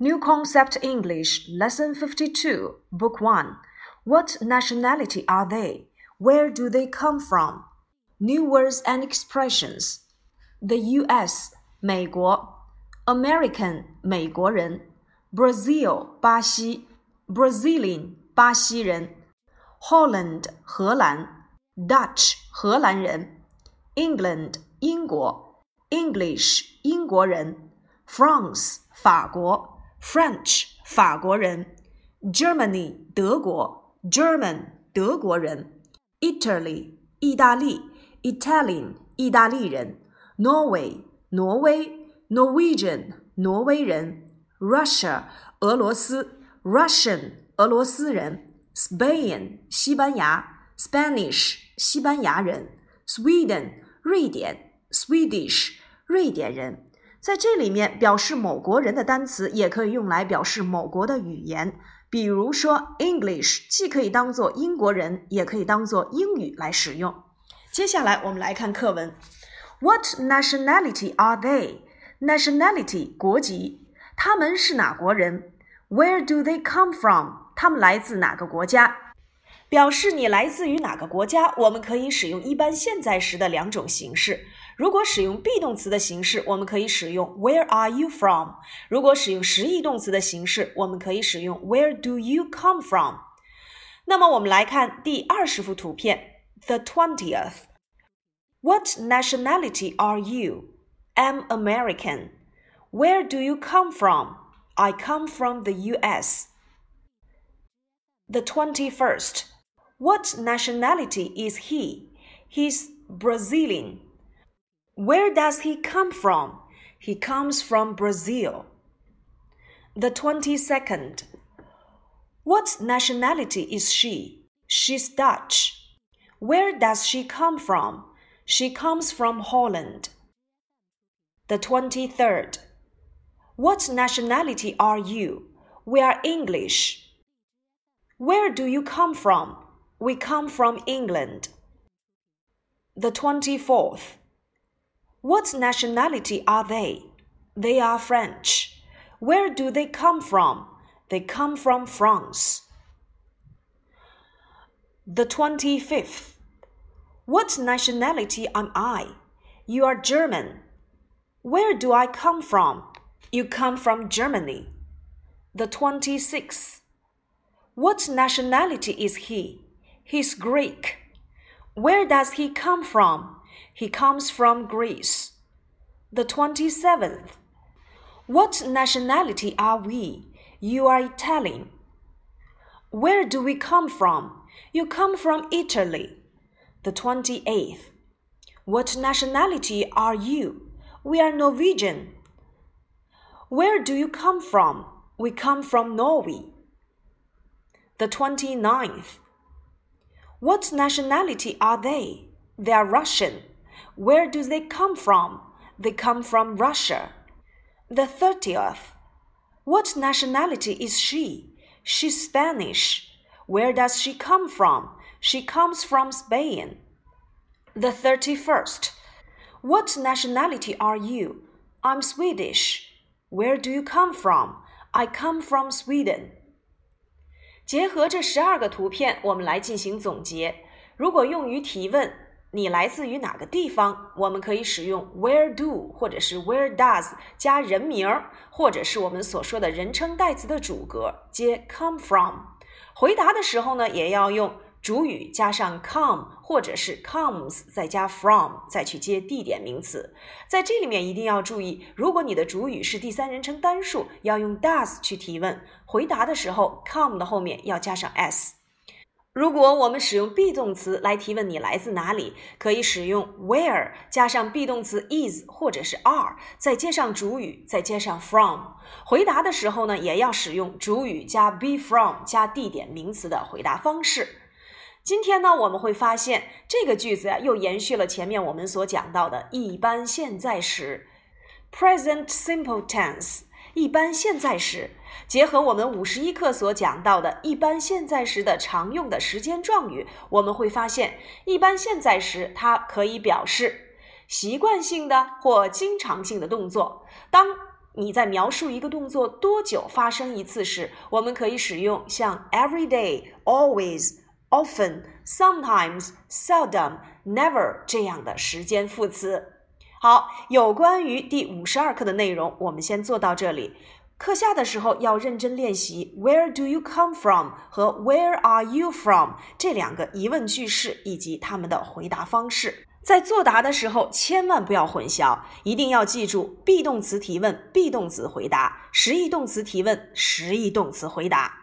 New Concept English, Lesson 52, Book 1. What nationality are they? Where do they come from? New words and expressions. The U.S. 美国 American 美国人 Brazil 巴西 Brazilian 巴西人 Holland 荷兰 Dutch 荷兰人 England 英国 English 英国人 France 法国 French 法国人，Germany 德国，German 德国人，Italy 意大利，Italian 意大利人，Norway 挪威，Norwegian 挪威人，Russia 俄罗斯，Russian 俄罗斯人，Spain 西班牙，Spanish 西班牙人，Sweden 瑞典，Swedish 瑞典人。 在这里面，表示某国人的单词也可以用来表示某国的语言。比如说，English 既可以当做英国人，也可以当做英语来使用。接下来我们来看课文。What nationality are they? Nationality 国籍，他们是哪国人？Where do they come from? 他们来自哪个国家？表示你来自于哪个国家，我们可以使用一般现在时的两种形式。如果使用 be 动词的形式，我们可以使用 Where are you from？如果使用实义动词的形式，我们可以使用 Where do you come from？那么我们来看第二十幅图片，The twentieth。What nationality are you? I'm American. Where do you come from? I come from the U.S. The twenty-first. What nationality is he? He's Brazilian. Where does he come from? He comes from Brazil. The 22nd. What nationality is she? She's Dutch. Where does she come from? She comes from Holland. The 23rd. What nationality are you? We are English. Where do you come from? We come from England. The 24th. What nationality are they? They are French. Where do they come from? They come from France. The 25th. What nationality am I? You are German. Where do I come from? You come from Germany. The 26th. What nationality is he? He's Greek. Where does he come from? He comes from Greece. The 27th. What nationality are we? You are Italian. Where do we come from? You come from Italy. The 28th. What nationality are you? We are Norwegian. Where do you come from? We come from Norway. The 29th. What nationality are they? They are Russian. Where do they come from? They come from Russia. The 30th. What nationality is she? She's Spanish. Where does she come from? She comes from Spain. The 31st. What nationality are you? I'm Swedish. Where do you come from? I come from Sweden. 结合这十二个图片，我们来进行总结。如果用于提问，你来自于哪个地方？我们可以使用 Where do 或者是 Where does 加人名儿，或者是我们所说的人称代词的主格接 come from。回答的时候呢，也要用主语加上 come 或者是 comes 再加 from 再去接地点名词。在这里面一定要注意，如果你的主语是第三人称单数，要用 does 去提问。回答的时候，come 的后面要加上 s。如果我们使用 be 动词来提问你来自哪里，可以使用 where 加上 be 动词 is 或者是 are，再接上主语，再接上 from。回答的时候呢，也要使用主语加 be from 加地点名词的回答方式。今天呢，我们会发现这个句子呀，又延续了前面我们所讲到的一般现在时 （present simple tense）。一般现在时，结合我们五十一课所讲到的一般现在时的常用的时间状语，我们会发现，一般现在时它可以表示习惯性的或经常性的动作。当你在描述一个动作多久发生一次时，我们可以使用像 every day、always、often、sometimes、seldom、never 这样的时间副词。好，有关于第五十二课的内容，我们先做到这里。课下的时候要认真练习 Where do you come from 和 Where are you from 这两个疑问句式以及它们的回答方式。在作答的时候，千万不要混淆，一定要记住：be 动词提问，be 动词回答；实义动词提问，实义动词回答。